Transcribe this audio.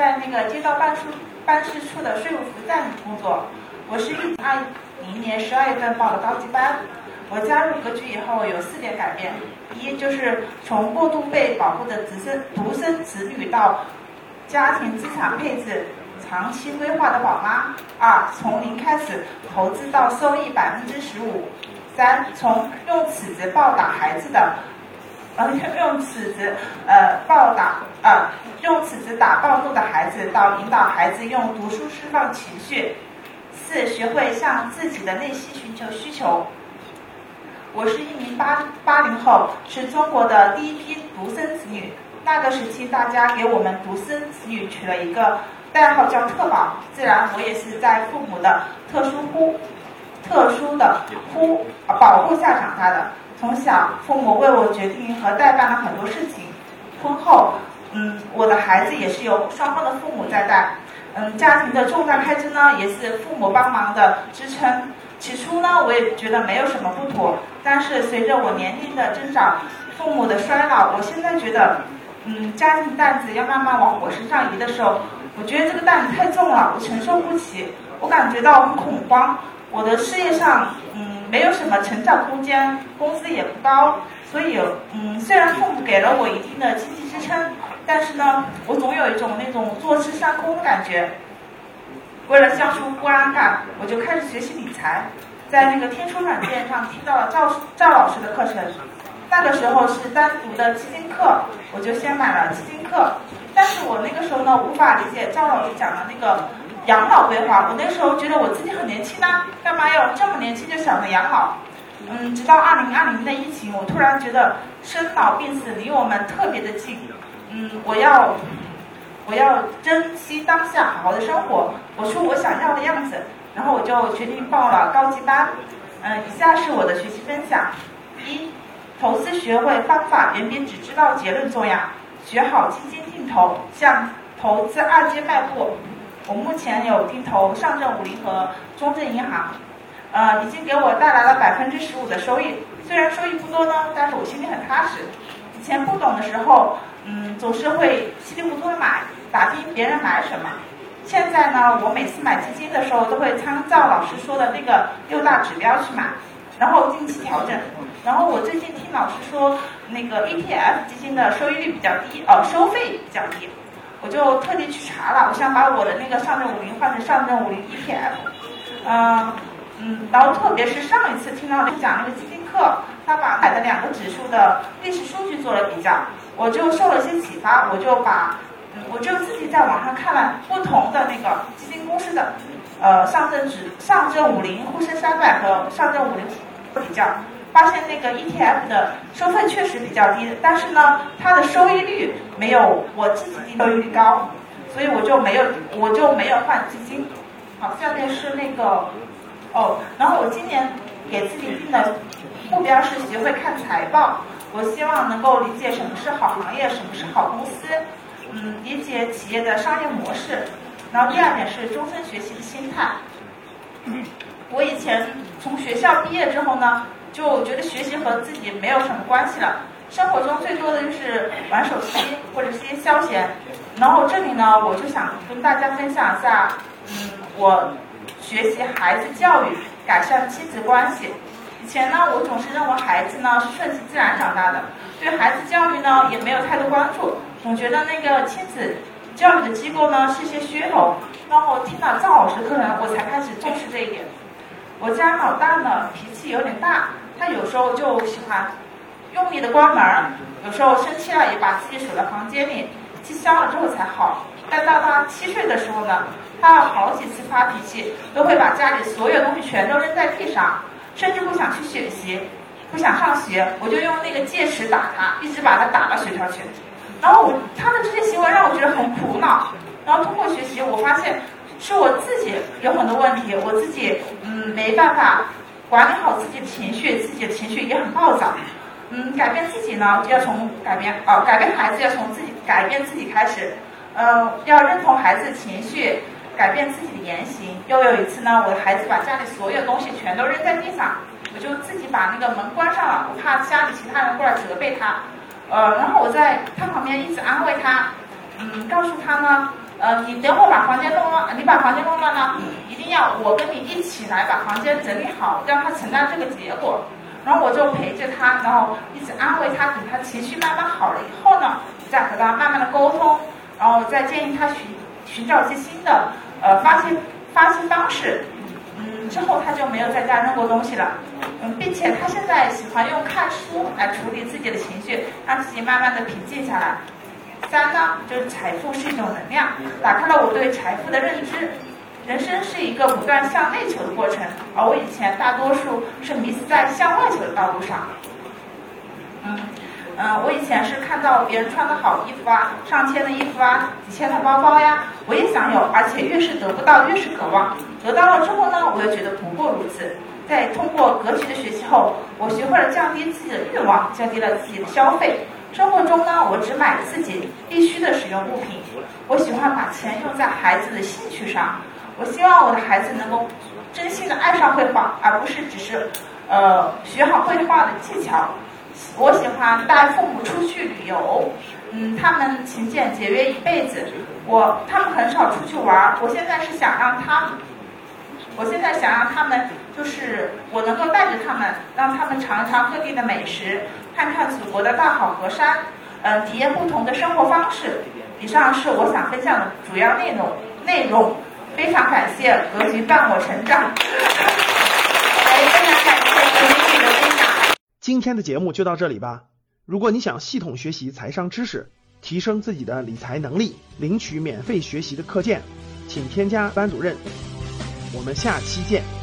在那个街道办事办事处的税务服务站工作。我是一二零年十二月份报的高级班。我加入格局以后有四点改变：一就是从过度被保护的独生独生子女到家庭资产配置长期规划的宝妈；二从零开始投资到收益百分之十五；三从用尺子暴打孩子的。呃，用尺子呃暴打呃用尺子打暴怒的孩子，到引导孩子用读书释放情绪。四，学会向自己的内心寻求需求。我是一名八八零后，是中国的第一批独生子女。那个时期，大家给我们独生子女取了一个代号叫“特宝”，自然我也是在父母的特殊呼、特殊的呼保护下长大的。从小，父母为我决定和代办了很多事情。婚后，嗯，我的孩子也是由双方的父母在带。嗯，家庭的重大开支呢，也是父母帮忙的支撑。起初呢，我也觉得没有什么不妥。但是随着我年龄的增长，父母的衰老，我现在觉得，嗯，家庭担子要慢慢往我身上移的时候，我觉得这个担子太重了，我承受不起。我感觉到很恐慌。我的事业上，嗯。没有什么成长空间，工资也不高，所以，嗯，虽然父母给了我一定的经济支撑，但是呢，我总有一种那种坐吃山空的感觉。为了消除不安感，我就开始学习理财，在那个天书软件上听到了赵赵老师的课程，那个时候是单独的基金课，我就先买了基金课，但是我那个时候呢，无法理解赵老师讲的那个。养老规划，我那时候觉得我自己很年轻呐，干嘛要这么年轻就想着养老？嗯，直到二零二零的疫情，我突然觉得生老病死离我们特别的近。嗯，我要我要珍惜当下，好好的生活，活出我想要的样子。然后我就决定报了高级班。嗯，以下是我的学习分享：一，投资学会方法远比只知道结论重要，学好基金定投，向投资二阶迈步。我目前有定投上证五零和中证银行，呃，已经给我带来了百分之十五的收益。虽然收益不多呢，但是我心里很踏实。以前不懂的时候，嗯，总是会稀里糊涂的买，打听别人买什么。现在呢，我每次买基金的时候，都会参照老师说的那个六大指标去买，然后定期调整。然后我最近听老师说，那个 ETF 基金的收益率比较低，呃，收费比较低。我就特地去查了，我想把我的那个上证五零换成上证五零 ETF，嗯嗯，然后特别是上一次听到讲那个基金课，他把买的两个指数的历史数据做了比较，我就受了些启发，我就把，我就自己在网上看了不同的那个基金公司的，呃，上证指上证五零沪深三百和上证五零做比较。发现那个 ETF 的收费确实比较低，但是呢，它的收益率没有我自己定收益率高，所以我就没有我就没有换基金。好，下面是那个哦，然后我今年给自己定的目标是学会看财报，我希望能够理解什么是好行业，什么是好公司，嗯，理解企业的商业模式。然后第二点是终身学习的心态。我以前从学校毕业之后呢。就觉得学习和自己没有什么关系了，生活中最多的就是玩手机或者是些消闲。然后这里呢，我就想跟大家分享一下，嗯，我学习孩子教育，改善亲子关系。以前呢，我总是认为孩子呢是顺其自然长大的，对孩子教育呢也没有太多关注，总觉得那个亲子教育的机构呢是一些噱头。然后听了赵老师的课程，我才开始重视这一点。我家老大呢脾气有点大，他有时候就喜欢用力的关门，有时候生气了也把自己锁在房间里，气消了之后才好。但到他七岁的时候呢，他有好几次发脾气都会把家里所有东西全都扔在地上，甚至不想去学习，不想上学，我就用那个戒尺打他，一直把他打到学校去。然后我他的这些行为让我觉得很苦恼。然后通过学习，我发现。是我自己有很多问题，我自己嗯没办法管理好自己的情绪，自己的情绪也很暴躁，嗯，改变自己呢要从改变哦，改变孩子要从自己改变自己开始，嗯，要认同孩子的情绪，改变自己的言行。又有一次呢，我的孩子把家里所有东西全都扔在地上，我就自己把那个门关上了，我怕家里其他人过来责备他，呃，然后我在他旁边一直安慰他，嗯，告诉他呢。呃，你等会把房间弄乱，你把房间弄乱了，一定要我跟你一起来把房间整理好，让他承担这个结果。然后我就陪着他，然后一直安慰他，等他情绪慢慢好了以后呢，再和他慢慢的沟通，然后再建议他寻寻找一些新的呃发泄发泄方式。嗯，之后他就没有在家扔过东西了。嗯，并且他现在喜欢用看书来处理自己的情绪，让自己慢慢的平静下来。三呢，就是财富是一种能量，打开了我对财富的认知。人生是一个不断向内求的过程，而我以前大多数是迷失在向外求的道路上。嗯嗯，我以前是看到别人穿的好衣服啊，上千的衣服啊，几千的包包呀，我也想有，而且越是得不到，越是渴望。得到了之后呢，我又觉得不过如此。在通过格局的学习后，我学会了降低自己的欲望，降低了自己的消费。生活中呢，我只买自己必须的使用物品。我喜欢把钱用在孩子的兴趣上。我希望我的孩子能够真心的爱上绘画，而不是只是呃学好绘画的技巧。我喜欢带父母出去旅游，嗯，他们勤俭节约一辈子，我他们很少出去玩。我现在是想让他们，我现在想让他们就是我能够带着他们，让他们尝一尝各地的美食，看看祖国的大好河山，嗯，体验不同的生活方式。以上是我想分享的主要内容内容。非常感谢格局伴我成长，非常感谢美女的分享。今天的节目就到这里吧。如果你想系统学习财商知识，提升自己的理财能力，领取免费学习的课件，请添加班主任。我们下期见。